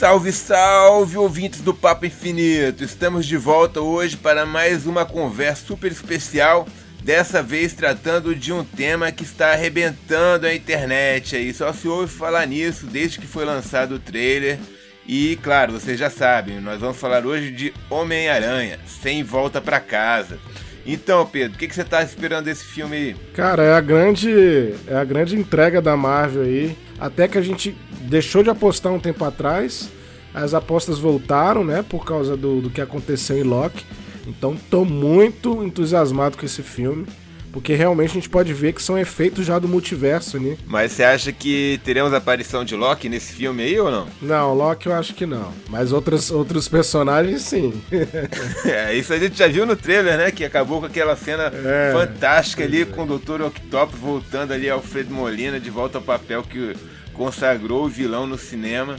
Salve, salve, ouvintes do Papo Infinito! Estamos de volta hoje para mais uma conversa super especial. Dessa vez tratando de um tema que está arrebentando a internet aí. Só se ouve falar nisso desde que foi lançado o trailer. E claro, vocês já sabem, nós vamos falar hoje de Homem-Aranha, sem volta para casa. Então, Pedro, o que, que você está esperando desse filme aí? Cara, é a grande é a grande entrega da Marvel aí. Até que a gente deixou de apostar um tempo atrás, as apostas voltaram, né, por causa do, do que aconteceu em Loki. Então, tô muito entusiasmado com esse filme. Porque realmente a gente pode ver que são efeitos já do multiverso, né? Mas você acha que teremos a aparição de Loki nesse filme aí ou não? Não, Loki eu acho que não. Mas outros, outros personagens sim. é, isso a gente já viu no trailer, né? Que acabou com aquela cena é, fantástica ali é. com o Dr. Octopus voltando ali Alfredo Molina de volta ao papel que consagrou o vilão no cinema.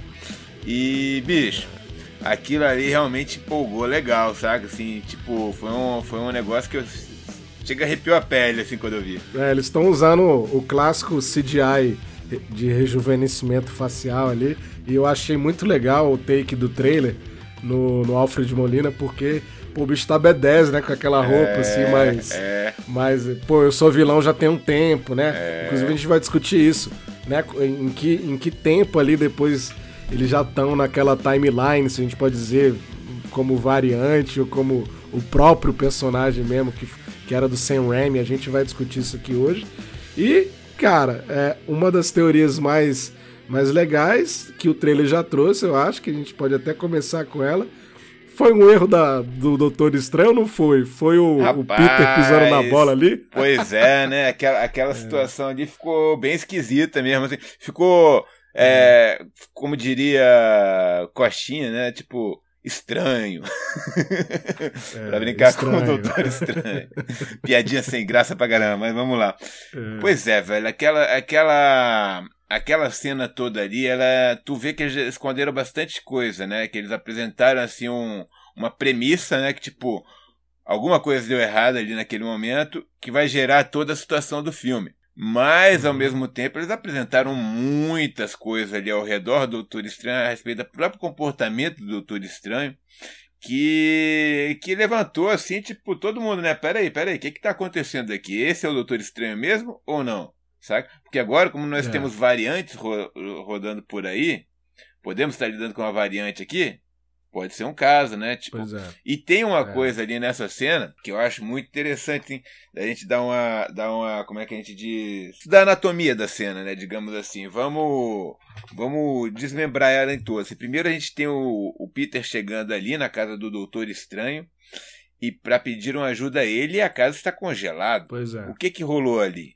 E, bicho, aquilo ali realmente empolgou legal, sabe? Assim, tipo, foi um, foi um negócio que eu chega arrepiou a pele assim quando eu vi. É, eles estão usando o clássico CGI de rejuvenescimento facial ali, e eu achei muito legal o take do trailer no, no Alfred Molina, porque pô, o bicho tá B10, né? Com aquela roupa, é, assim, mas. É. Mas, pô, eu sou vilão já tem um tempo, né? É. Inclusive a gente vai discutir isso, né? Em que, em que tempo ali depois eles já estão naquela timeline, se a gente pode dizer, como variante ou como o próprio personagem mesmo que, que era do Sam Raimi. A gente vai discutir isso aqui hoje. E, cara, é uma das teorias mais, mais legais que o trailer já trouxe, eu acho que a gente pode até começar com ela. Foi um erro da, do Doutor Estranho ou não foi? Foi o, Rapaz, o Peter pisando na bola ali? Pois é, né? Aquela, aquela é. situação ali ficou bem esquisita mesmo. Assim. Ficou é, como diria Coxinha, né? Tipo, estranho. É, pra brincar estranho. com o Doutor Estranho. Piadinha sem graça pra caramba, mas vamos lá. É. Pois é, velho, aquela, aquela, aquela cena toda ali, ela, tu vê que eles esconderam bastante coisa, né? Que eles apresentaram, assim, um, uma premissa, né? Que, tipo, alguma coisa deu errado ali naquele momento que vai gerar toda a situação do filme. Mas, ao uhum. mesmo tempo, eles apresentaram muitas coisas ali ao redor do Doutor Estranho a respeito do próprio comportamento do Doutor Estranho que, que levantou assim, tipo, todo mundo, né? Peraí, peraí, o que que tá acontecendo aqui? Esse é o Doutor Estranho mesmo ou não? Sabe? Porque agora, como nós é. temos variantes ro rodando por aí, podemos estar lidando com uma variante aqui? Pode ser um caso, né? Tipo, é. E tem uma é. coisa ali nessa cena que eu acho muito interessante, hein? Da gente dar uma, dar uma. Como é que a gente diz? Da anatomia da cena, né? Digamos assim. Vamos. Vamos desmembrar ela em todas. Primeiro a gente tem o, o Peter chegando ali na casa do Doutor Estranho. E para pedir uma ajuda a ele, a casa está congelada. Pois é. O que que rolou ali?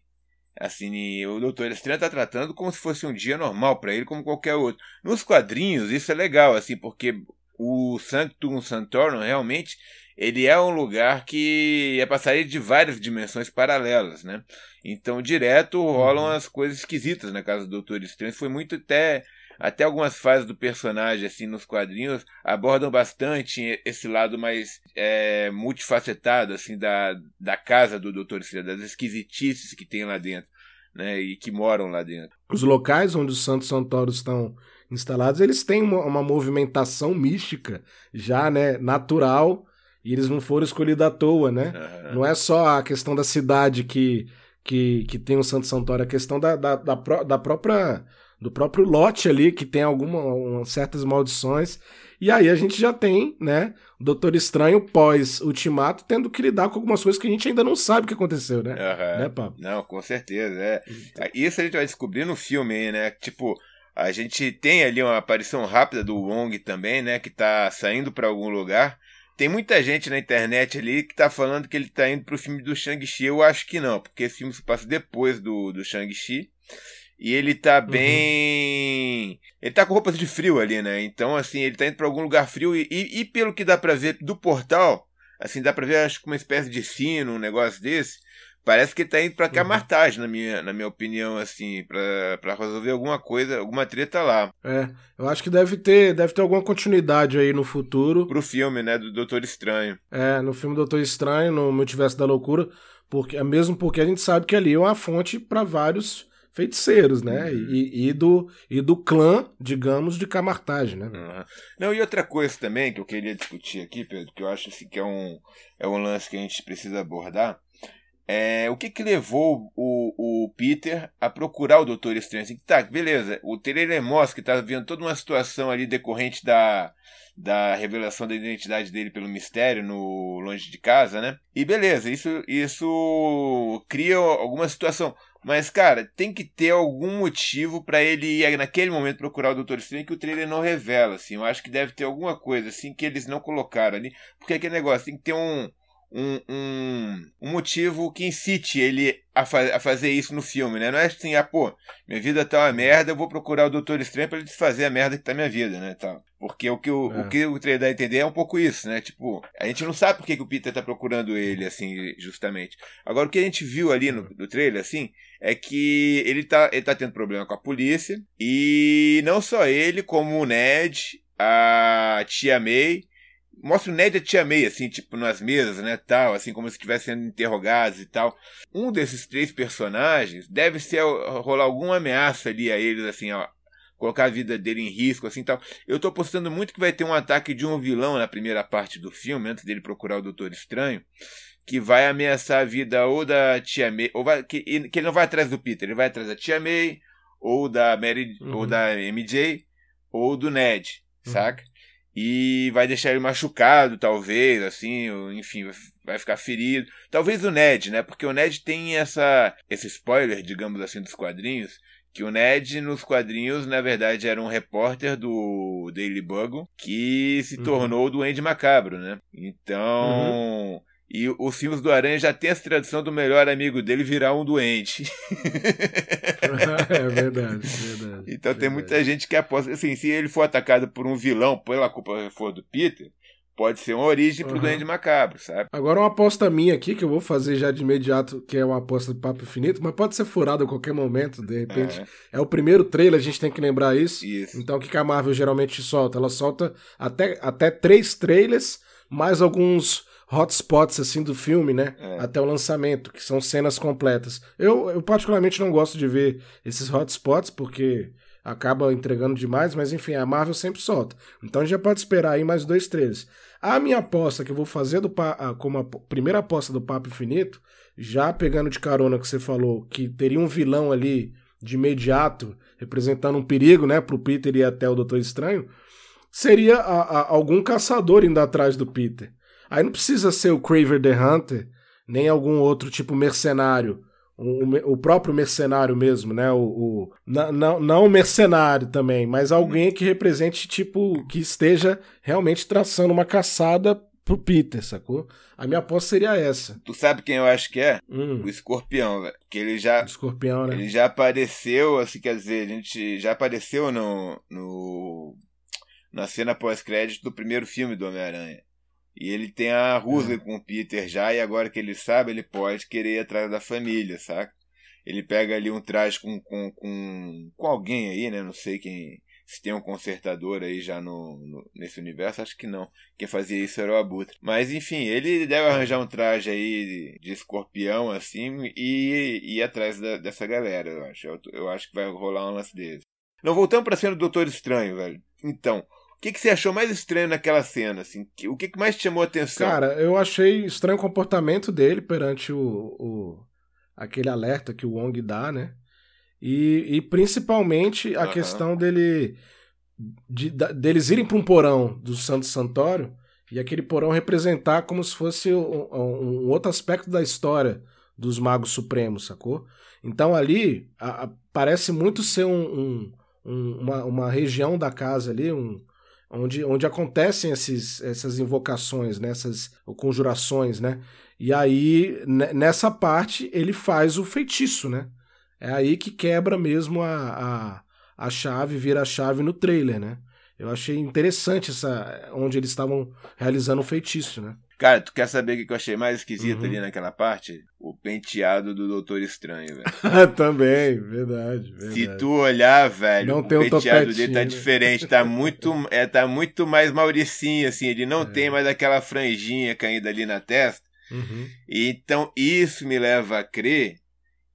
Assim, o Doutor Estranho está tratando como se fosse um dia normal para ele, como qualquer outro. Nos quadrinhos, isso é legal, assim, porque o Sanctum Santorum realmente ele é um lugar que é passaria de várias dimensões paralelas, né? Então, direto rolam uhum. as coisas esquisitas na casa do Doutor Estranho. Foi muito até até algumas fases do personagem assim nos quadrinhos abordam bastante esse lado mais é, multifacetado assim da, da casa do Doutor Estranho, das esquisitices que tem lá dentro, né? E que moram lá dentro. Os locais onde os Santos Santoros estão instalados, eles têm uma, uma, movimentação mística já, né, natural, e eles não foram escolhidos à toa, né? Uhum. Não é só a questão da cidade que, que, que tem o Santo Santuário, é a questão da, da, da, da própria do próprio lote ali, que tem algumas certas maldições. E aí a gente já tem, né, o Doutor Estranho pós-Ultimato tendo que lidar com algumas coisas que a gente ainda não sabe o que aconteceu, né? Uhum. Né, Pablo? Não, com certeza, é. Então. Isso a gente vai descobrir no filme aí, né? Tipo, a gente tem ali uma aparição rápida do Wong também, né? Que tá saindo para algum lugar. Tem muita gente na internet ali que tá falando que ele tá indo pro filme do Shang-Chi. Eu acho que não, porque esse filme se passa depois do, do Shang-Chi. E ele tá uhum. bem. Uhum. Ele tá com roupas de frio ali, né? Então, assim, ele tá indo pra algum lugar frio. E, e, e pelo que dá pra ver do portal, assim, dá pra ver, acho que uma espécie de sino, um negócio desse. Parece que ele tá indo pra Camartage, uhum. na, minha, na minha opinião, assim, pra, pra resolver alguma coisa, alguma treta lá. É, eu acho que deve ter, deve ter alguma continuidade aí no futuro. Pro filme, né, do Doutor Estranho. É, no filme Doutor Estranho, no Multiverso da Loucura, porque, mesmo porque a gente sabe que ali é uma fonte para vários feiticeiros, né? Uhum. E, e, do, e do clã, digamos, de Camartage, né? Uhum. Não, e outra coisa também que eu queria discutir aqui, Pedro, que eu acho assim, que é um, é um lance que a gente precisa abordar, é, o que que levou o, o Peter a procurar o Doutor Estranho? Assim, tá, beleza, o trailer mostra que tá vendo toda uma situação ali decorrente da, da revelação da identidade dele pelo mistério no Longe de Casa, né? E beleza, isso, isso cria alguma situação. Mas, cara, tem que ter algum motivo para ele ir naquele momento procurar o Doutor Estranho que o trailer não revela, assim. Eu acho que deve ter alguma coisa, assim, que eles não colocaram ali. Porque aquele negócio, tem que ter um um, um, um motivo que incite ele a, fa a, fazer isso no filme, né? Não é assim, ah, pô, minha vida tá uma merda, eu vou procurar o Doutor Estranho pra ele desfazer a merda que tá minha vida, né? Tal. Porque o que o, é. o, que o trailer dá a entender é um pouco isso, né? Tipo, a gente não sabe por que, que o Peter tá procurando ele, assim, justamente. Agora, o que a gente viu ali no, no trailer, assim, é que ele tá, ele tá tendo problema com a polícia, e não só ele, como o Ned, a tia May mostra o Ned e a Tia May, assim, tipo, nas mesas, né, tal, assim, como se estivessem sendo interrogados e tal. Um desses três personagens deve ser rolar alguma ameaça ali a eles, assim, ó, colocar a vida dele em risco, assim, tal. Eu tô apostando muito que vai ter um ataque de um vilão na primeira parte do filme, antes dele procurar o Doutor Estranho, que vai ameaçar a vida ou da Tia May, ou vai, que, que ele não vai atrás do Peter, ele vai atrás da Tia May, ou da Mary, uhum. ou da MJ, ou do Ned, uhum. saca? e vai deixar ele machucado, talvez, assim, enfim, vai ficar ferido. Talvez o Ned, né? Porque o Ned tem essa esse spoiler, digamos assim, dos quadrinhos, que o Ned nos quadrinhos, na verdade, era um repórter do Daily Bugle que se uhum. tornou o Duende Macabro, né? Então, uhum. E os filmes do Aranha já tem essa tradição do melhor amigo dele virar um doente. é verdade, verdade. Então verdade. tem muita gente que aposta. Assim, se ele for atacado por um vilão, pela culpa for do Peter, pode ser uma origem pro uhum. Duende Macabro, sabe? Agora uma aposta minha aqui, que eu vou fazer já de imediato, que é uma aposta de papo infinito, mas pode ser furada a qualquer momento, de repente. É. é o primeiro trailer, a gente tem que lembrar isso. isso. Então o que a Marvel geralmente solta? Ela solta até, até três trailers, mais alguns hotspots assim do filme, né? É. Até o lançamento, que são cenas completas. Eu, eu particularmente não gosto de ver esses hotspots porque acaba entregando demais, mas enfim, a Marvel sempre solta. Então a gente já pode esperar aí mais dois trailers. A minha aposta que eu vou fazer do como a primeira aposta do Papo Infinito, já pegando de carona que você falou que teria um vilão ali de imediato representando um perigo, né, pro Peter e até o Doutor Estranho, seria a, a, algum caçador indo atrás do Peter. Aí não precisa ser o Craver the Hunter, nem algum outro tipo mercenário. O, o próprio mercenário mesmo, né? O, o, não, não o mercenário também, mas alguém que represente, tipo, que esteja realmente traçando uma caçada pro Peter, sacou? A minha aposta seria essa. Tu sabe quem eu acho que é? Hum. O escorpião, velho. Que ele já. O escorpião, né? Ele já apareceu, assim, quer dizer, a gente já apareceu no. no na cena pós-crédito do primeiro filme do Homem-Aranha. E ele tem a rusga é. com o Peter já, e agora que ele sabe, ele pode querer ir atrás da família, saca? Ele pega ali um traje com, com, com, com alguém aí, né? Não sei quem. Se tem um consertador aí já no, no, nesse universo, acho que não. Quem fazia isso era o Abutre. Mas enfim, ele deve arranjar um traje aí de, de escorpião, assim, e, e ir atrás da, dessa galera, eu acho. Eu, eu acho que vai rolar um lance desse. Não, voltando pra cena do Doutor Estranho, velho. Então, o que, que você achou mais estranho naquela cena? Assim? O que, que mais te chamou a atenção? Cara, eu achei estranho o comportamento dele perante o, o aquele alerta que o Wong dá, né? E, e principalmente a uhum. questão dele de, de, deles irem para um porão do Santo Santório e aquele porão representar como se fosse um, um, outro aspecto da história dos Magos Supremos, sacou? Então ali a, a, parece muito ser um, uma, uma região da casa ali, um, onde, onde acontecem esses, essas invocações, né? essas conjurações, né? E aí, nessa parte, ele faz o feitiço, né? É aí que quebra mesmo a, a, a chave, vira a chave no trailer, né? Eu achei interessante essa onde eles estavam realizando o feitiço, né? Cara, tu quer saber o que eu achei mais esquisito uhum. ali naquela parte? O penteado do Doutor Estranho, velho. Também, verdade, verdade, Se tu olhar, velho, não o tem penteado dele tá né? diferente, tá muito, é, tá muito mais mauricinho, assim, ele não é. tem mais aquela franjinha caindo ali na testa. Uhum. Então, isso me leva a crer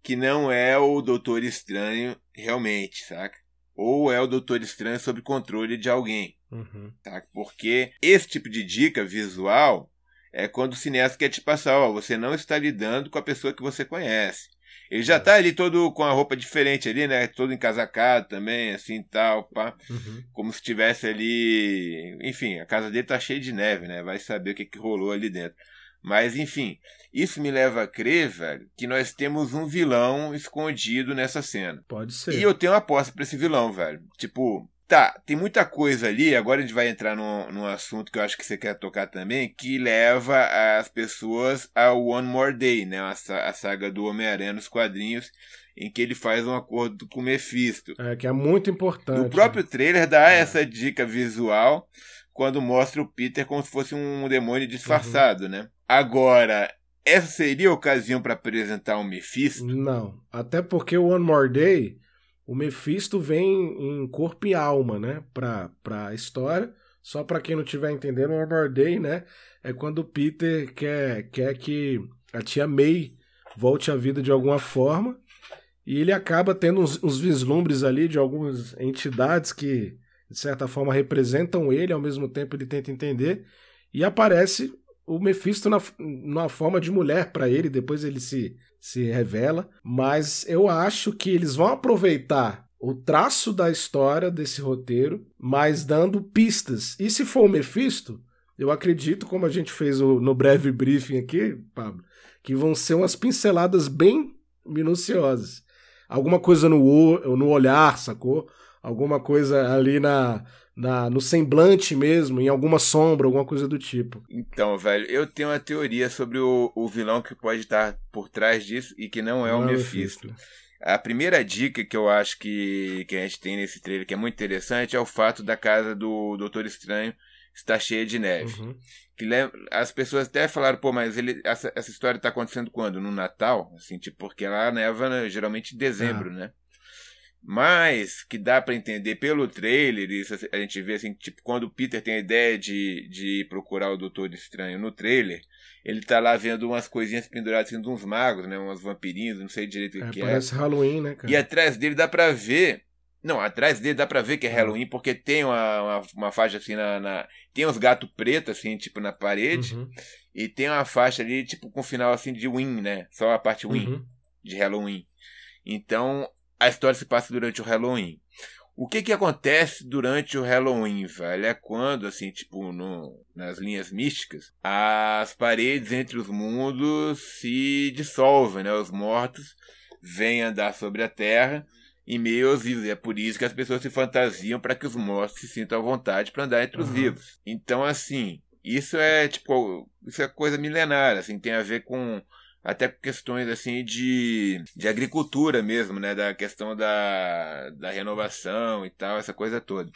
que não é o Doutor Estranho realmente, saca? Ou é o Doutor Estranho sob controle de alguém. Uhum. Tá? Porque esse tipo de dica visual é quando o cineasta quer te passar, ó, você não está lidando com a pessoa que você conhece. Ele já tá ali todo com a roupa diferente ali, né? Todo encasacado também, assim, tal, pá. Uhum. Como se estivesse ali... Enfim, a casa dele tá cheia de neve, né? Vai saber o que, que rolou ali dentro. Mas, enfim, isso me leva a crer, velho, que nós temos um vilão escondido nessa cena. Pode ser. E eu tenho uma aposta pra esse vilão, velho. Tipo, tá, tem muita coisa ali, agora a gente vai entrar num, num assunto que eu acho que você quer tocar também, que leva as pessoas ao One More Day, né? A, a saga do Homem-Aranha nos quadrinhos, em que ele faz um acordo com o Mephisto. É, que é muito importante. O próprio trailer dá É. essa dica visual quando mostra o Peter como se fosse um demônio disfarçado, né? Agora, essa seria a ocasião para apresentar o Mephisto? Não. Até porque o One More Day, o Mephisto vem em corpo e alma, né? Pra, pra história. Só pra quem não estiver entendendo, o One More Day, né? É quando o Peter quer, quer que a tia May volte à vida de alguma forma. E ele acaba tendo uns, uns vislumbres ali de algumas entidades que, de certa forma, representam ele, ao mesmo tempo ele tenta entender. E aparece o Mephisto na, numa forma de mulher pra ele, depois ele se, se revela. Mas eu acho que eles vão aproveitar o traço da história desse roteiro, mas dando pistas. E se for o Mephisto, eu acredito, como a gente fez o- no breve briefing aqui, Pablo, que vão ser umas pinceladas bem minuciosas. Alguma coisa no, no olhar, sacou? Alguma coisa ali na, na, no semblante mesmo, em alguma sombra, alguma coisa do tipo. Então, velho, eu tenho uma teoria sobre o, o vilão que pode estar por trás disso e que não é o Não Mephisto. A primeira dica que eu acho que, que a gente tem nesse trailer, que é muito interessante, é o fato da casa do Doutor Estranho estar cheia de neve. Uhum. Que as pessoas até falaram, pô, mas ele, essa, essa história está acontecendo quando? No Natal? Assim, tipo, porque lá neva né, geralmente em dezembro, né? Mas que dá pra entender pelo trailer, isso a gente vê assim, tipo, quando o Peter tem a ideia de, de procurar o Doutor Estranho no trailer, ele tá lá vendo umas coisinhas penduradas assim, de uns magos, né? Umas vampirinhos, não sei direito o É, que é. parece Halloween, né, cara? E atrás dele dá pra ver. Não, atrás dele dá pra ver que é Uhum. Halloween, porque tem uma, uma, uma faixa assim na, na- Tem uns gatos pretos, assim, tipo, na parede. Uhum. E tem uma faixa ali, tipo, com final assim de Win, né? Só a parte Win Uhum. de Halloween. Então, a história se passa durante o Halloween. O que que acontece durante o Halloween, velho? É quando, assim, tipo, no, nas linhas místicas, as paredes entre os mundos se dissolvem, né? Os mortos vêm andar sobre a terra em meio aos vivos. E é por isso que as pessoas se fantasiam para que os mortos se sintam à vontade para andar entre os Uhum. vivos. Então, assim, isso é, tipo, isso é coisa milenar, assim, tem a ver com até questões assim de, de agricultura mesmo, né? Da questão da, da renovação e tal, essa coisa toda.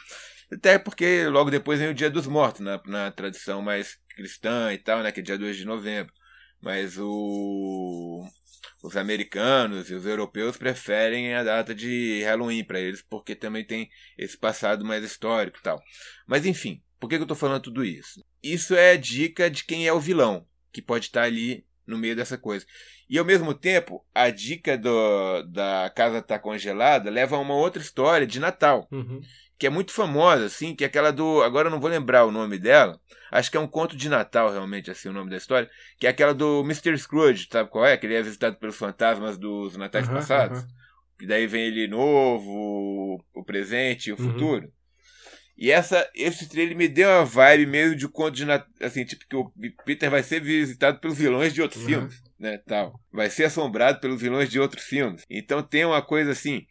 Até porque logo depois vem o Dia dos Mortos, na, na tradição mais cristã e tal, né? Que é dia 2 de novembro. Mas o, os americanos e os europeus preferem a data de Halloween para eles, porque também tem esse passado mais histórico e tal. Mas enfim, por que, que eu tô falando tudo isso? Isso é dica de quem é o vilão, que pode estar ali no meio dessa coisa. E ao mesmo tempo, a dica do, da casa tá congelada leva a uma outra história de Natal, Uhum. que é muito famosa, assim, que é aquela do. Agora eu não vou lembrar o nome dela. Acho que é um conto de Natal, realmente, assim, o nome da história. Que é aquela do Mr. Scrooge, sabe qual é? Que ele é visitado pelos fantasmas dos natais Aham, passados. aham. E daí vem ele novo, o presente e o Uhum. futuro. E essa, esse trailer me deu uma vibe meio de conto de assim, tipo que o Peter vai ser visitado pelos vilões de outros Uhum. filmes, né, tal. Vai ser assombrado pelos vilões de outros filmes. Então tem uma coisa assim.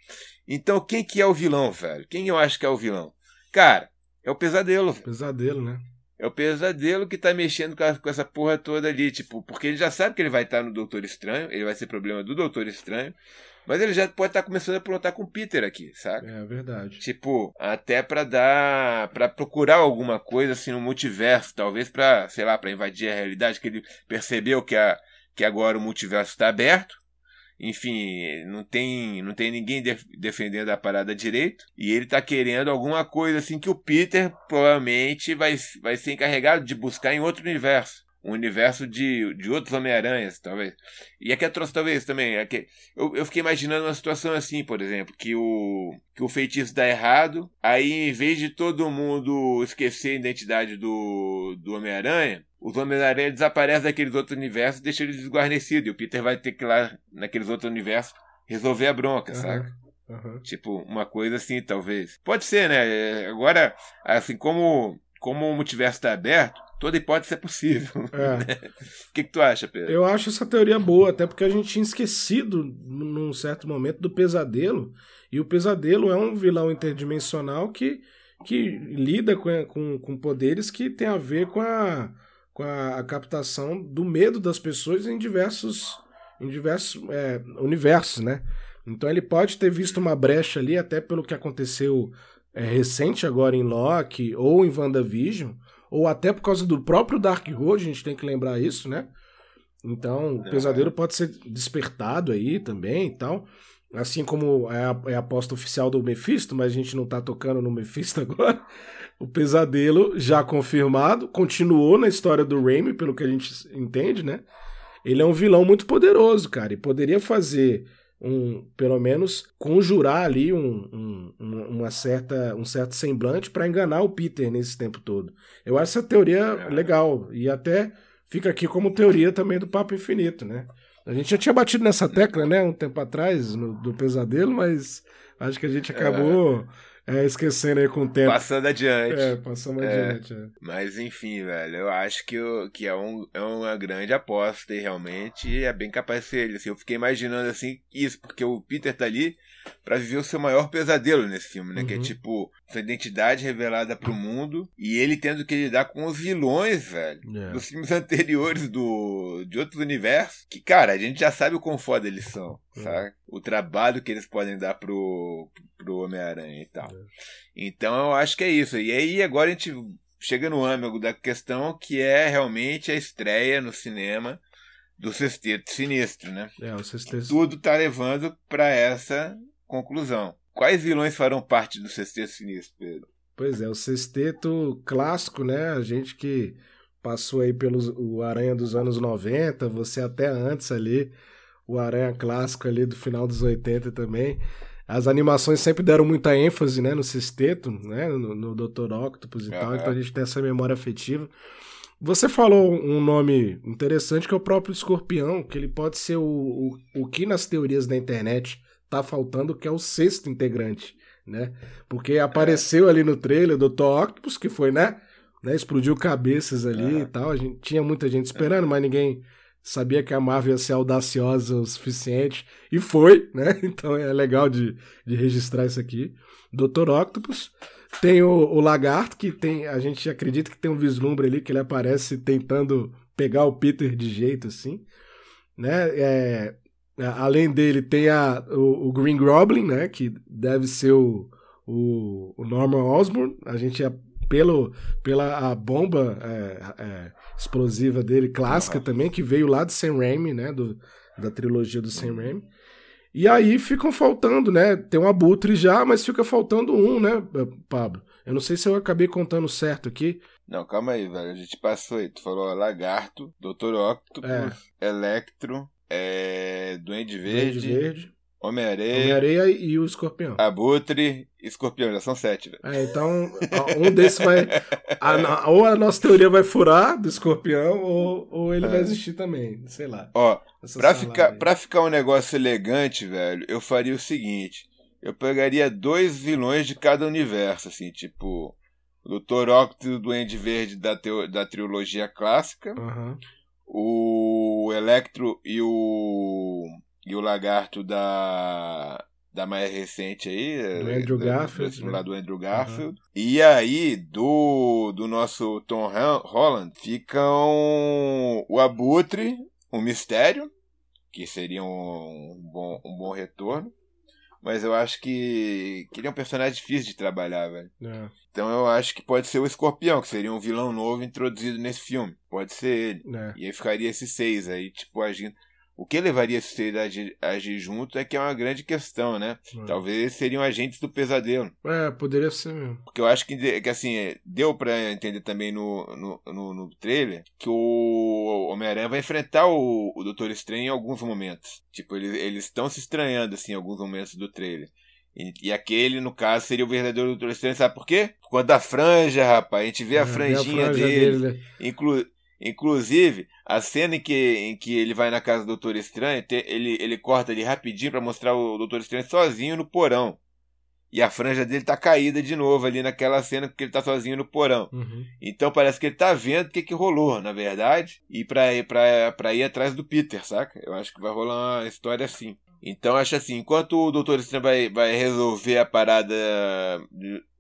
Então quem que é o vilão, velho? Quem eu acho que é o vilão? Cara, é o pesadelo, velho. Pesadelo, né? É o pesadelo que tá mexendo com, a- com essa porra toda ali, tipo, porque ele já sabe que ele vai estar no Doutor Estranho, ele vai ser problema do Doutor Estranho, mas ele já pode estar começando a aprontar com o Peter aqui, saca? É verdade. Tipo, até pra dar. pra procurar alguma coisa assim no multiverso, talvez pra, sei lá, pra invadir a realidade, que ele percebeu que, a, que agora o multiverso está aberto. Enfim, não tem, não tem ninguém def- defendendo a parada direito. E ele tá querendo alguma coisa assim que o Peter provavelmente vai, vai ser encarregado de buscar em outro universo. Um universo de, de outros Homem-Aranhas, talvez. E aqui é trouxe talvez também. É que eu, eu fiquei imaginando uma situação assim, por exemplo, que o, que o feitiço dá errado, aí em vez de todo mundo esquecer a identidade do, do Homem-Aranha, os Homem-Aranha desaparecem daqueles outros universos e deixam eles desguarnecidos. E o Peter vai ter que ir lá naqueles outros universos resolver a bronca, uhum. saca? Uhum. Tipo, uma coisa assim, talvez. Pode ser, né? É, agora, assim, como, como o multiverso está aberto, toda hipótese é possível. É. o que, que tu acha, Pedro? Eu acho essa teoria boa, até porque a gente tinha esquecido, num certo momento, do pesadelo. E o pesadelo é um vilão interdimensional que, que lida com, com, com poderes que tem a ver com a, com a, a captação do medo das pessoas em diversos, em diversos é, universos, né? Então ele pode ter visto uma brecha ali, até pelo que aconteceu é, recente agora em Loki ou em WandaVision, ou até por causa do próprio Dark Road, a gente tem que lembrar isso, né? Então, o pesadelo pode ser despertado aí também e tal. Assim como é a, é a aposta oficial do Mephisto, mas a gente não tá tocando no Mephisto agora. O pesadelo, já confirmado, continuou na história do Raimi, pelo que a gente entende, né? Ele é um vilão muito poderoso, cara, e poderia fazer um, pelo menos, conjurar ali um, um, uma certa, um certo semblante para enganar o Peter nesse tempo todo. Eu acho essa teoria é. legal e até fica aqui como teoria também do Papo Infinito, né? A gente já tinha batido nessa tecla, né, um tempo atrás, no, do pesadelo, mas acho que a gente acabou é. É, esquecendo aí com o tempo. Passando adiante. É, passando é. adiante. É. Mas enfim, velho, eu acho que, eu, que é, um, é uma grande aposta e realmente é bem capaz de ser ele. Assim, eu fiquei imaginando assim isso, porque o Peter tá ali para viver o seu maior pesadelo nesse filme, né? Uhum. Que é uhum. tipo, sua identidade revelada pro mundo e ele tendo que lidar com os vilões, velho, yeah. É. dos filmes anteriores do, de outros universos. Que, cara, a gente já sabe o quão foda eles são, uhum. sabe? O trabalho que eles podem dar pro, pro Homem-Aranha e tal. Uhum. Então eu acho que é isso. E aí agora a gente chega no âmago da questão que é realmente a estreia no cinema do Sexteto Sinistro, né? É, o Sexteto... Tudo tá levando para essa conclusão. Quais vilões farão parte do Sexteto Sinistro, Pedro? Pois é, o Sexteto clássico, né? A gente que passou aí pelo o Aranha dos anos 90, você até antes ali, o Aranha clássico ali do final dos 80 também. As animações sempre deram muita ênfase, né, no Sexteto, né, no, no Dr. Octopus e tal, então a gente tem essa memória afetiva. Você falou um nome interessante que é o próprio Escorpião, que ele pode ser o, o, o que nas teorias da internet tá faltando, que é o sexto integrante, né? Porque apareceu ali no trailer do Dr. Octopus, que foi, né? né? Explodiu cabeças ali e tal. A gente, tinha muita gente esperando, mas ninguém sabia que a Marvel ia ser audaciosa o suficiente. E foi, né? Então é legal de, de registrar isso aqui. Dr. Octopus. Tem o, o, Lagarto, que tem. A gente acredita que tem um vislumbre ali que ele aparece tentando pegar o Peter de jeito, assim. Né? É, é, além dele, tem a, o, o, Green Goblin, né? Que deve ser o, o, o Norman Osborn. A gente é pelo, pela a bomba é, é, explosiva dele, clássica uhum. também, que veio lá do Sam Raimi, né? Do, da trilogia do Sam Raimi. E aí ficam faltando, né? Tem um abutre já, mas fica faltando um, né, Pablo? Eu não sei se eu acabei contando certo aqui. Não, calma aí, velho. A gente passou aí. Tu falou Lagarto, Doutor Octopus, é. Electro, é, Duende Verde, Duende Verde Homem-Areia. Homem-Areia e o Escorpião. Abutre Escorpião, já são sete, velho. É, então, um desses vai. A, ou a nossa teoria vai furar do escorpião, ou, ou ele é. vai existir também. Sei lá. Ó, pra ficar, pra ficar um negócio elegante, velho, eu faria o seguinte: eu pegaria dois vilões de cada universo, assim, tipo. O Dr. Octopus e o Duende Verde da, teo, da trilogia clássica. Uhum. O Electro e o e o lagarto da da mais recente aí, do Andrew Garfield, do, né? do Andrew Garfield. Uhum. E aí do do nosso Tom Holland ficam o Abutre, o Mistério, que seria um bom um bom retorno. Mas eu acho que, que ele é um personagem difícil de trabalhar, velho. É. Então eu acho que pode ser o Escorpião, que seria um vilão novo introduzido nesse filme. Pode ser ele. É. E aí ficaria esses seis aí, tipo, agindo o que levaria a sociedade a agir junto é que é uma grande questão, né? É. Talvez eles seriam agentes do pesadelo. É, poderia ser mesmo. Porque eu acho que, que assim, deu pra entender também no, no, no, no trailer que o Homem-Aranha vai enfrentar o, o Doutor Estranho em alguns momentos. Tipo, eles estão se estranhando, assim, em alguns momentos do trailer. E, e, aquele, no caso, seria o verdadeiro Doutor Estranho, sabe por quê? Por conta da franja, rapaz. A gente vê a é, franjinha a franja dele. dele. Né? Inclu inclusive, a cena em que, em que ele vai na casa do Doutor Estranho, ele, ele corta ali rapidinho para mostrar o Doutor Estranho sozinho no porão. E a franja dele tá caída de novo ali naquela cena porque ele tá sozinho no porão. Uhum. Então parece que ele tá vendo o que, que rolou, na verdade, e pra, pra, pra ir atrás do Peter, saca? Eu acho que vai rolar uma história assim. Então acho assim, enquanto o Doutor Estranho vai, vai resolver a parada,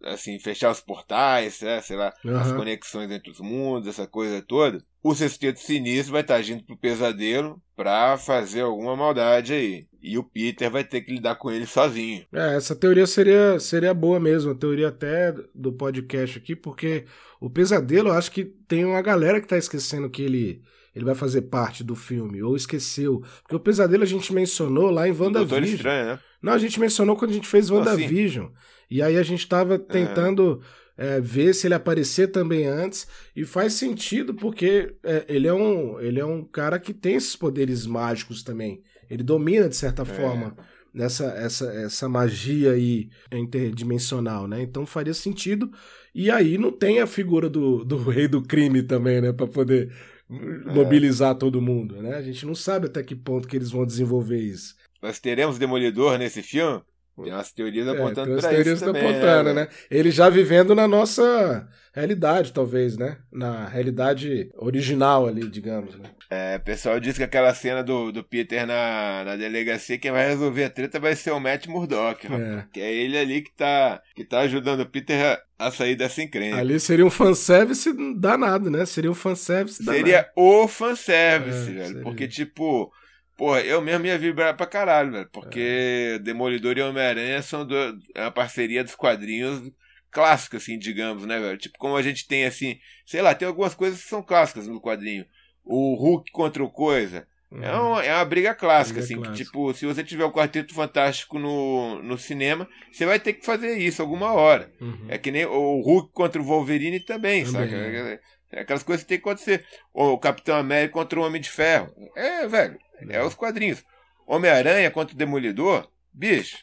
assim, fechar os portais, né, sei lá, uhum. as conexões entre os mundos, essa coisa toda, o Sexteto Sinistro vai estar agindo pro pesadelo pra fazer alguma maldade aí. E o Peter vai ter que lidar com ele sozinho. É, essa teoria seria, seria boa mesmo, a teoria até do podcast aqui, porque o pesadelo, eu acho que tem uma galera que tá esquecendo que ele ele vai fazer parte do filme, ou esqueceu. Porque o pesadelo a gente mencionou lá em WandaVision. Estranho, né? Não, a gente mencionou quando a gente fez WandaVision. Ah, e aí a gente tava tentando é. É, ver se ele aparecer também antes. E faz sentido, porque é, ele, é um, ele é um cara que tem esses poderes mágicos também. Ele domina, de certa é. forma, nessa essa, essa magia aí interdimensional, né? Então faria sentido. E aí não tem a figura do, do rei do crime também, né? Pra poder mobilizar é. todo mundo, né? A gente não sabe até que ponto que eles vão desenvolver isso. Nós teremos Demolidor nesse filme? Tem umas teorias apontando é, para teorias isso também, apontando, né? né? Ele já vivendo na nossa realidade, talvez, né? Na realidade original ali, digamos, né? É, o pessoal disse que aquela cena do, do Peter na, na delegacia, quem vai resolver a treta vai ser o Matt Murdock, é. que é ele ali que tá, que tá ajudando o Peter a, a sair dessa encrenca. Ali seria um fanservice danado, né? Seria um fanservice danado. Seria o fanservice, é, velho. Seria. Porque, tipo Porra, eu mesmo ia vibrar pra caralho, velho. Porque é. Demolidor e Homem-Aranha são do, é uma parceria dos quadrinhos clássica, assim, digamos, né, velho? Tipo, como a gente tem, assim, sei lá, tem algumas coisas que são clássicas no quadrinho. O Hulk contra o Coisa. É uhum. É, uma, é uma briga clássica, briga assim, que, tipo, se você tiver o Quarteto Fantástico no, no cinema, você vai ter que fazer isso alguma hora. Uhum. É que nem o Hulk contra o Wolverine também, também saca? É. é. Aquelas coisas que tem que acontecer. O Capitão América contra o Homem de Ferro. É, velho. É os quadrinhos. Homem-Aranha contra o Demolidor, bicho,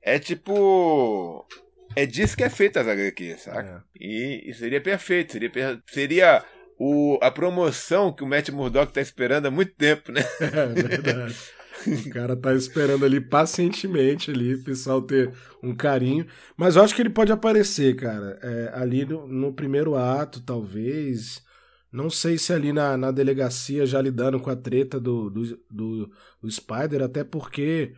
é tipo. É disso que é feita as HQs, saca? É. E, e, seria perfeito. Seria, seria o, a promoção que o Matt Murdock tá esperando há muito tempo, né? É verdade. O cara tá esperando ali pacientemente ali, o pessoal ter um carinho. Mas eu acho que ele pode aparecer, cara. É, ali no, no primeiro ato, talvez. Não sei se ali na, na delegacia já lidando com a treta do, do, do, do Spider, até porque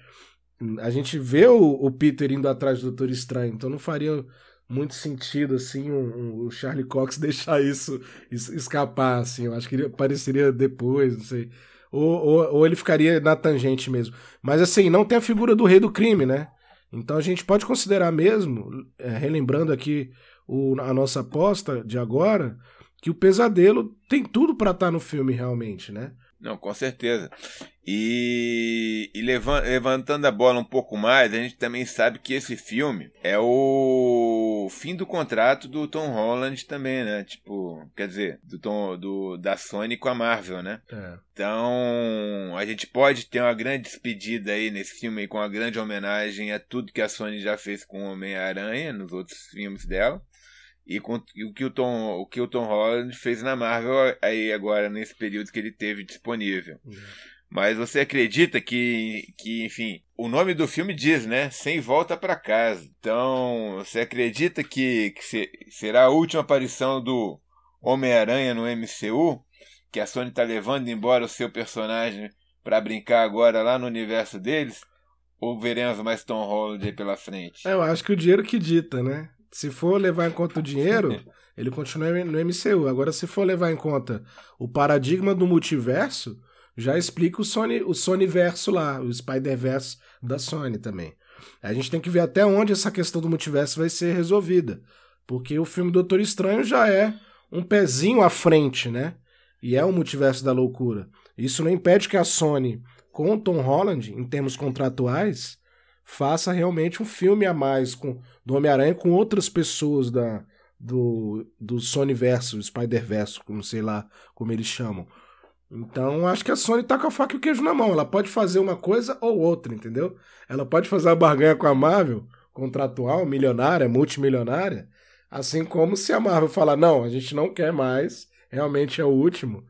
a gente vê o, o, Peter indo atrás do Doutor Estranho, então não faria muito sentido assim o Charlie Cox deixar isso, isso, escapar, assim. Eu acho que ele apareceria depois, não sei. Ou, ou, ou, ele ficaria na tangente mesmo. Mas assim, não tem a figura do rei do crime, né? Então a gente pode considerar mesmo, é, relembrando aqui o, a nossa aposta de agora, que o pesadelo tem tudo para estar tá no filme realmente, né? Não, com certeza. E, e levantando a bola um pouco mais, a gente também sabe que esse filme é o fim do contrato do Tom Holland também, né? Tipo, quer dizer, do Tom, do, da Sony com a Marvel, né? É. Então, a gente pode ter uma grande despedida aí nesse filme com uma grande homenagem a tudo que a Sony já fez com o Homem-Aranha nos outros filmes dela e, com, e o, que o, Tom, o que o Tom Holland fez na Marvel aí agora nesse período que ele teve disponível. Uhum. Mas você acredita que, que, enfim, o nome do filme diz, né? Sem volta para casa. Então, você acredita que, que se, será a última aparição do Homem-Aranha no MCU? Que a Sony tá levando embora o seu personagem para brincar agora lá no universo deles? Ou veremos mais Tom Holland aí pela frente? É, eu acho que o dinheiro que dita, né? Se for levar em conta o dinheiro, ele continua no MCU. Agora, se for levar em conta o paradigma do multiverso, já explica o Sony, o Sony verso lá, o Spider-Verse da Sony também. A gente tem que ver até onde essa questão do multiverso vai ser resolvida. Porque o filme Doutor Estranho já é um pezinho à frente, né? E é o multiverso da loucura. Isso não impede que a Sony com o Tom Holland, em termos contratuais, faça realmente um filme a mais com, do Homem-Aranha com outras pessoas da, do, do Sony Verso, Spider Verso, como sei lá como eles chamam. Então acho que a Sony tá com a faca e o queijo na mão. Ela pode fazer uma coisa ou outra, entendeu? Ela pode fazer a barganha com a Marvel, contratual, milionária, multimilionária, assim como se a Marvel falar, não, a gente não quer mais, realmente é o último.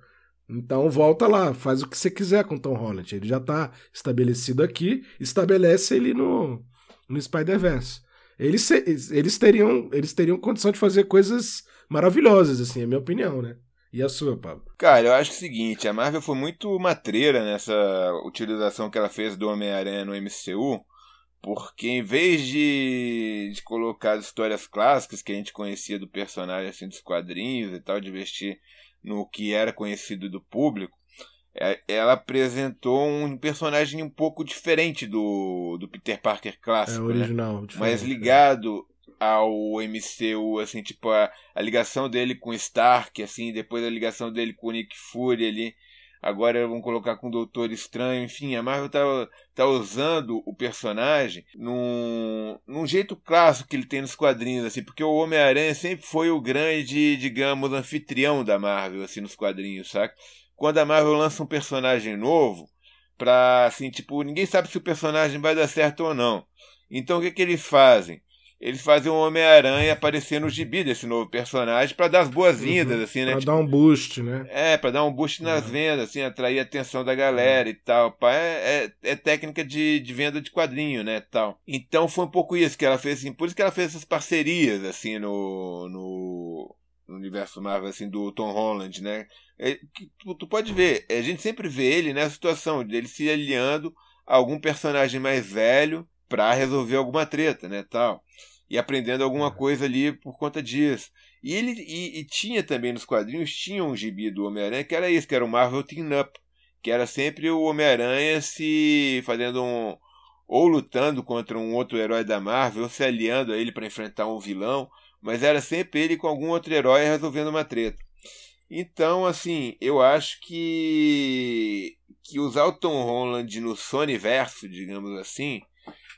Então volta lá, faz o que você quiser com Tom Holland. Ele já tá estabelecido aqui, estabelece ele no, no Spider-Verse. Eles, eles, teriam, eles teriam condição de fazer coisas maravilhosas, assim, é a minha opinião, né? E a sua, Pablo? Cara, eu acho o seguinte, a Marvel foi muito matreira nessa utilização que ela fez do Homem-Aranha no MCU, porque em vez de, de colocar as histórias clássicas que a gente conhecia do personagem, assim, dos quadrinhos e tal, de investir no que era conhecido do público, é, ela apresentou um personagem um pouco diferente do, do Peter Parker clássico. É, original. Né? Mas é. ligado ao MCU, assim, tipo, a, a ligação dele com Stark, assim, depois a ligação dele com o Nick Fury ali. Agora vão colocar com o Doutor Estranho, enfim, a Marvel tá, tá usando o personagem num, num jeito clássico que ele tem nos quadrinhos, assim, porque o Homem-Aranha sempre foi o grande, digamos, anfitrião da Marvel, assim, nos quadrinhos, saca? Quando a Marvel lança um personagem novo, pra, assim, tipo, ninguém sabe se o personagem vai dar certo ou não. Então o que, que eles fazem? Eles fazem o Homem-Aranha aparecer no gibi desse novo personagem para dar as boas-vindas, uhum, assim, né? Pra tipo, dar um boost, né? É, pra dar um boost nas uhum. vendas, assim, atrair a atenção da galera uhum. e tal. É, é, é, técnica de, de venda de quadrinho, né, tal. Então foi um pouco isso que ela fez, assim, por isso que ela fez essas parcerias, assim, no, no, no universo Marvel, assim, do Tom Holland, né? É, tu, tu, pode ver, a gente sempre vê ele nessa situação, dele se aliando a algum personagem mais velho para resolver alguma treta, né, tal e aprendendo alguma coisa ali por conta disso. E ele e, e tinha também nos quadrinhos tinha um gibi do Homem-Aranha que era isso, que era o Marvel Team Up, que era sempre o Homem-Aranha se fazendo um ou lutando contra um outro herói da Marvel, ou se aliando a ele para enfrentar um vilão, mas era sempre ele com algum outro herói resolvendo uma treta. Então, assim, eu acho que que usar o Tom Holland no Sony verso, digamos assim,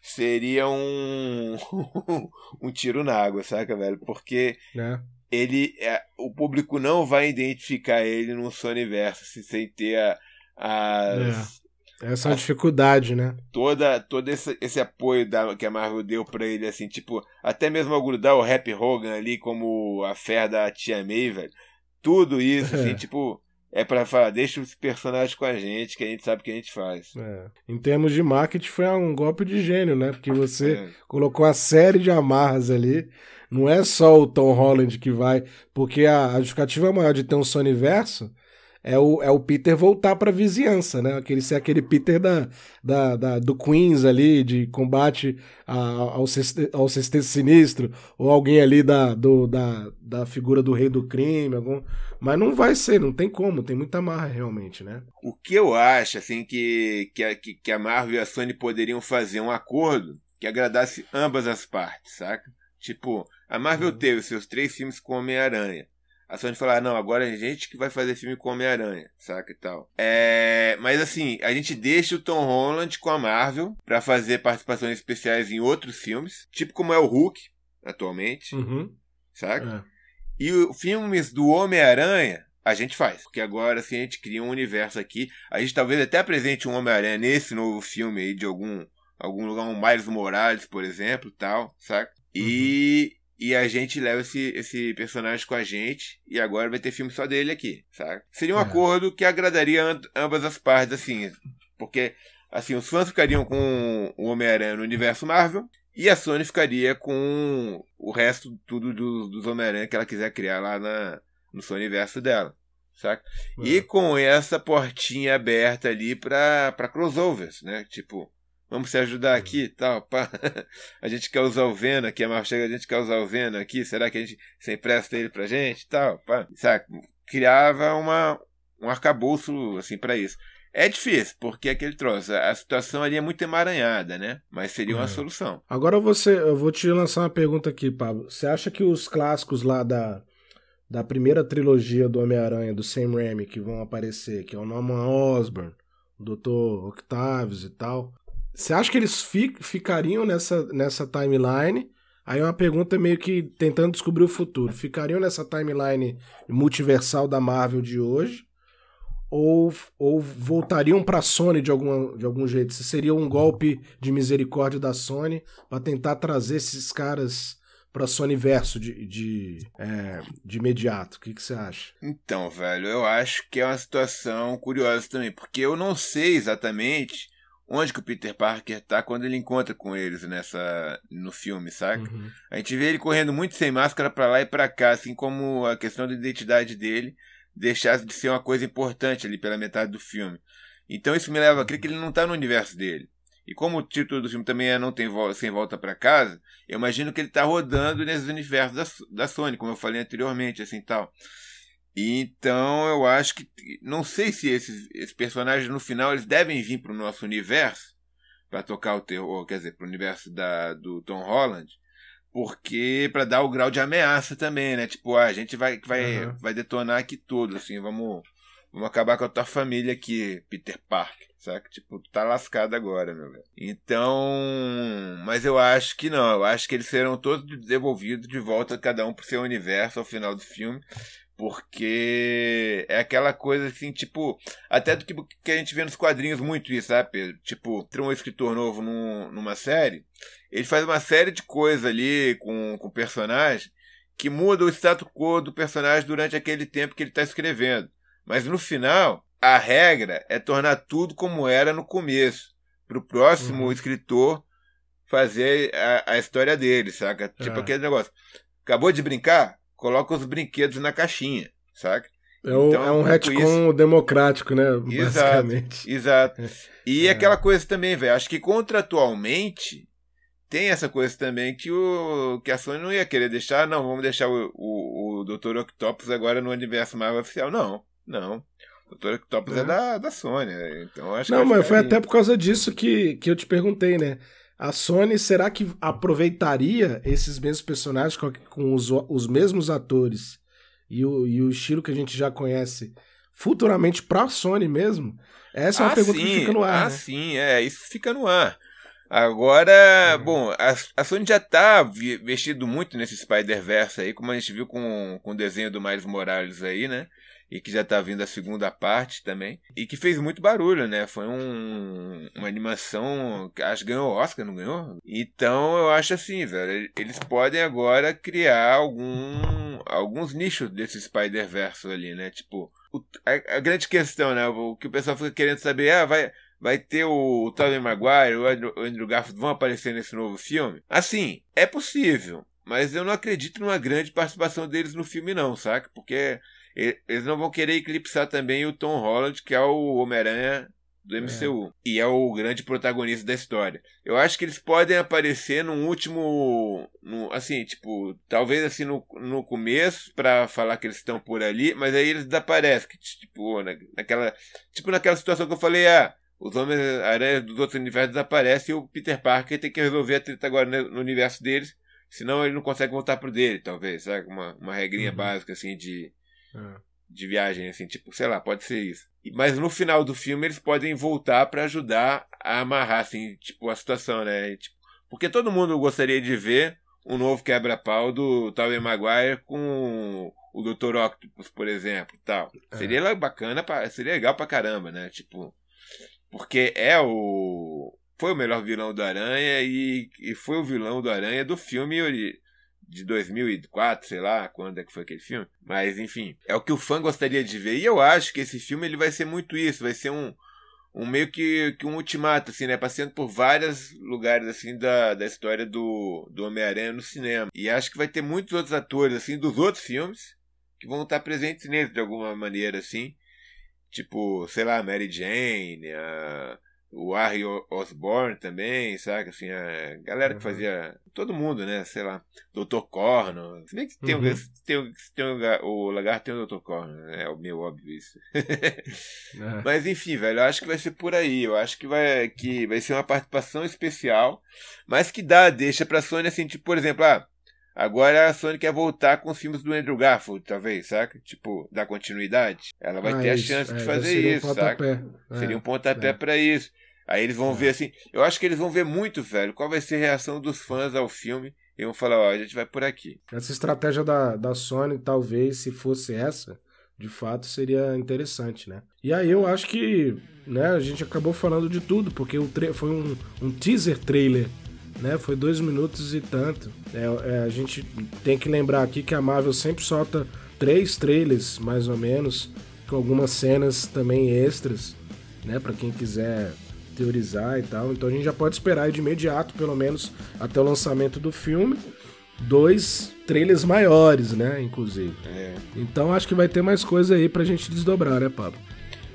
seria um um tiro na água, saca, velho? Porque é. ele é, o público não vai identificar ele no Sonyverse assim, sem ter a, as é. Essa é dificuldade, né? Toda, todo esse, esse apoio da, que a Marvel deu pra ele, assim, tipo, até mesmo grudar o Rap Hogan ali como a fé da Tia May, velho. Tudo isso, assim, tipo, é para falar, deixa os personagens com a gente, que a gente sabe o que a gente faz. É. Em termos de marketing, foi um golpe de gênio, né? Porque você é. colocou a série de amarras ali. Não é só o Tom Holland que vai. Porque a, a justificativa maior de ter um Sony Verso é o, é o Peter voltar para a vizinhança, né? Aquele ser aquele Peter da, da, da, do Queens ali, de combate a, ao, ao sexteto sinistro, ou alguém ali da, do, da, da figura do rei do crime, algum... mas não vai ser, não tem como, tem muita marra realmente, né? O que eu acho, assim, que, que, a, que a Marvel e a Sony poderiam fazer um acordo que agradasse ambas as partes, saca? Tipo, a Marvel uhum. teve seus três filmes com Homem-Aranha a Sony falar, não, agora é a gente que vai fazer filme com Homem-Aranha, saca e tal. É, mas assim, a gente deixa o Tom Holland com a Marvel para fazer participações especiais em outros filmes, tipo como é o Hulk, atualmente, uhum. saca? É. E os filmes do Homem-Aranha, a gente faz. Porque agora, assim, a gente cria um universo aqui. A gente talvez até apresente um Homem-Aranha nesse novo filme aí de algum, algum lugar, um Miles Morales, por exemplo, tal, saca? E, uhum e a gente leva esse, esse personagem com a gente e agora vai ter filme só dele aqui, sabe? Seria um é. acordo que agradaria ambas as partes, assim, porque assim, os fãs ficariam com o Homem-Aranha no universo Marvel e a Sony ficaria com o resto tudo do, dos Homem-Aranha que ela quiser criar lá na, no seu universo dela. Saca? É. E com essa portinha aberta ali para crossovers, né? Tipo, Vamos se ajudar uhum. aqui tal. Pá. A gente quer usar o Venom aqui, a Marvel chega, a gente quer usar o Venom aqui, será que a gente se empresta ele pra gente tal? Pá. Sabe? Criava uma, um arcabouço assim para isso. É difícil, porque é aquele troço, a situação ali é muito emaranhada, né? Mas seria uma é. solução. Agora você, eu vou te lançar uma pergunta aqui, Pablo. Você acha que os clássicos lá da, da primeira trilogia do Homem-Aranha, do Sam Raimi, que vão aparecer, que é o Norman Osborn, Dr. Octavius e tal. Você acha que eles fi ficariam nessa, nessa timeline? Aí é uma pergunta meio que tentando descobrir o futuro. Ficariam nessa timeline multiversal da Marvel de hoje? Ou, ou voltariam para a Sony de, alguma, de algum jeito? Se seria um golpe de misericórdia da Sony para tentar trazer esses caras para Sony Verso de, de, é, de imediato? O que, que você acha? Então, velho, eu acho que é uma situação curiosa também, porque eu não sei exatamente onde que o Peter Parker tá quando ele encontra com eles nessa no filme, saca? Uhum. A gente vê ele correndo muito sem máscara para lá e para cá, assim como a questão da identidade dele deixasse de ser uma coisa importante ali pela metade do filme. Então isso me leva a crer que ele não tá no universo dele. E como o título do filme também é Não Tem Volta, Sem Volta para Casa, eu imagino que ele tá rodando nesses universos da, da Sony, como eu falei anteriormente, assim tal. Então eu acho que. Não sei se esses, esses personagens no final eles devem vir para o nosso universo para tocar o terror, quer dizer, para o universo da, do Tom Holland, porque para dar o grau de ameaça também, né? Tipo, ah, a gente vai, vai, uhum. vai detonar aqui tudo, assim, vamos, vamos acabar com a tua família aqui, Peter Parker, sabe? Tipo, tá lascado agora, meu velho. Então, mas eu acho que não, eu acho que eles serão todos devolvidos de volta, cada um pro seu universo ao final do filme. Porque é aquela coisa assim, tipo, até do que, que a gente vê nos quadrinhos muito isso, sabe, Pedro? Tipo, tem um escritor novo num, numa série, ele faz uma série de coisas ali com, com o personagem que muda o status quo do personagem durante aquele tempo que ele está escrevendo. Mas no final, a regra é tornar tudo como era no começo, para o próximo uhum. escritor fazer a, a história dele, saca? Tipo é. aquele negócio. Acabou de brincar? Coloca os brinquedos na caixinha, saca? É, o, então, é um retcon isso... democrático, né? Basicamente. Exato. exato. E é. aquela coisa também, velho. Acho que contratualmente tem essa coisa também que, o, que a Sony não ia querer deixar. Não, vamos deixar o, o, o Dr. Octopus agora no universo Marvel oficial. Não, não. O Dr. Octopus é, é da, da Sony. Né? Então acho Não, mas foi até por causa disso que, que eu te perguntei, né? A Sony, será que aproveitaria esses mesmos personagens com, com os, os mesmos atores e o, e o estilo que a gente já conhece futuramente pra Sony mesmo? Essa é uma ah, pergunta sim. que fica no ar. Ah, né? sim, é, isso fica no ar. Agora, é. bom, a, a, Sony já tá vestido muito nesse Spider-Verse aí, como a gente viu com, com o desenho do Miles Morales aí, né? e que já tá vindo a segunda parte também. E que fez muito barulho, né? Foi um, uma animação que acho que ganhou Oscar, não ganhou? Então eu acho assim, velho, eles podem agora criar algum, alguns nichos desse Spider-Verse ali, né? Tipo, o, a, a, grande questão, né? O que o pessoal fica querendo saber, ah, vai. Vai ter o Tobey Maguire, o Andrew, o Andrew Garfield vão aparecer nesse novo filme? Assim, é possível, mas eu não acredito numa grande participação deles no filme, não, saca? Porque eles não vão querer eclipsar também o Tom Holland, que é o Homem-Aranha do MCU. É. E é o grande protagonista da história. Eu acho que eles podem aparecer num último. Assim, tipo, talvez assim no, no começo, para falar que eles estão por ali, mas aí eles desaparecem. Tipo, na, naquela. Tipo naquela situação que eu falei, ah, os Homens-Aranha dos outros universos desaparecem e o Peter Parker tem que resolver a treta agora no universo deles. Senão ele não consegue voltar pro dele, talvez, sabe? Uma, uma regrinha uhum. básica assim de é. De viagem, assim, tipo, sei lá, pode ser isso. Mas no final do filme eles podem voltar para ajudar a amarrar, assim, tipo, a situação, né? Tipo, porque todo mundo gostaria de ver um novo quebra-pau do Tobey Maguire com o Dr. Octopus, por exemplo, tal. É. Seria bacana, pra, seria legal pra caramba, né? Tipo, porque é o foi o melhor vilão do Aranha e, e foi o vilão do Aranha do filme de 2004, sei lá, quando é que foi aquele filme. Mas enfim, é o que o fã gostaria de ver. E eu acho que esse filme ele vai ser muito isso, vai ser um um meio que, que um ultimato, assim, né? Passando por vários lugares, assim, da, da história do, do Homem-Aranha no cinema. E acho que vai ter muitos outros atores, assim, dos outros filmes, que vão estar presentes nele de alguma maneira, assim. Tipo, sei lá, Mary Jane, a, o Harry Osborne também, sabe? Assim, a galera que fazia. Todo mundo, né? Sei lá. Dr. Corno. Se bem que tem, uhum. um, tem, tem um, o Lagarto tem o Dr. Corno, né? É o meu óbvio isso. Mas enfim, velho, eu acho que vai ser por aí. Eu acho que vai, que vai ser uma participação especial, mas que dá, deixa pra Sony assim, tipo, por exemplo, ah, Agora a Sony quer voltar com os filmes do Andrew Garfield, talvez, saca? Tipo, dar continuidade. Ela vai ah, ter a chance é, de fazer isso, um saca? É, seria um pontapé é. para isso. Aí eles vão é. ver assim. Eu acho que eles vão ver muito, velho, qual vai ser a reação dos fãs ao filme. E vão falar, ó, a gente vai por aqui. Essa estratégia da, da Sony, talvez, se fosse essa, de fato seria interessante, né? E aí eu acho que né, a gente acabou falando de tudo, porque o foi um, um teaser trailer né? Foi dois minutos e tanto. É, é, a gente tem que lembrar aqui que a Marvel sempre solta três trailers, mais ou menos, com algumas cenas também extras, né? Para quem quiser teorizar e tal. Então a gente já pode esperar de imediato, pelo menos até o lançamento do filme, dois trailers maiores, né? Inclusive. É. Então acho que vai ter mais coisa aí pra gente desdobrar, né, Pablo?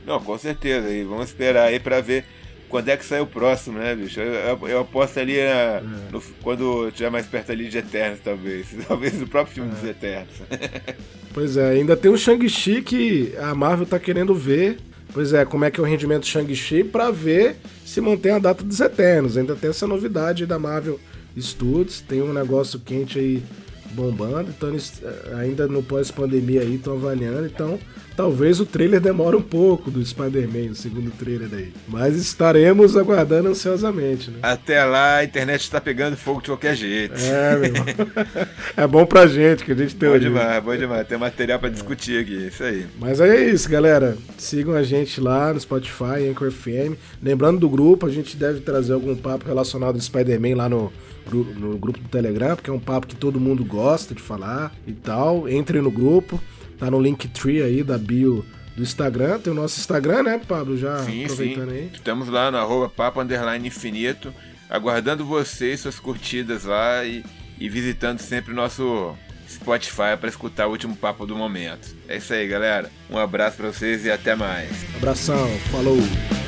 Não, com certeza. E vamos esperar aí pra ver quando é que sai o próximo, né, bicho? Eu, eu, eu aposto ali na, é. no, quando estiver mais perto ali de Eternos, talvez. Talvez no próprio filme é. dos Eternos. pois é, ainda tem o Shang-Chi que a Marvel tá querendo ver. Pois é, como é que é o rendimento do Shang-Chi pra ver se mantém a data dos Eternos. Ainda tem essa novidade da Marvel Studios, tem um negócio quente aí bombando, então eles eh, ainda no pós-pandemia aí estão avaliando, então talvez o trailer demore um pouco do Spider-Man, o segundo trailer aí. Mas estaremos aguardando ansiosamente, né? Até lá a internet está pegando fogo de qualquer jeito. É, meu irmão. é bom pra gente que a gente tem Bom demais, bom demais. Tem material para discutir aqui, isso aí. Mas é isso, galera. Sigam a gente lá no Spotify, Anchor FM. Lembrando do grupo, a gente deve trazer algum papo relacionado ao Spider-Man lá no no grupo do Telegram, porque é um papo que todo mundo gosta de falar e tal. Entre no grupo, tá no Linktree aí da bio do Instagram. Tem o nosso Instagram, né, Pablo? Já sim, aproveitando sim. aí. Estamos lá no arroba papo underline infinito, aguardando vocês, suas curtidas lá e, e visitando sempre o nosso Spotify para escutar o último papo do momento. É isso aí, galera. Um abraço para vocês e até mais. Abração, falou!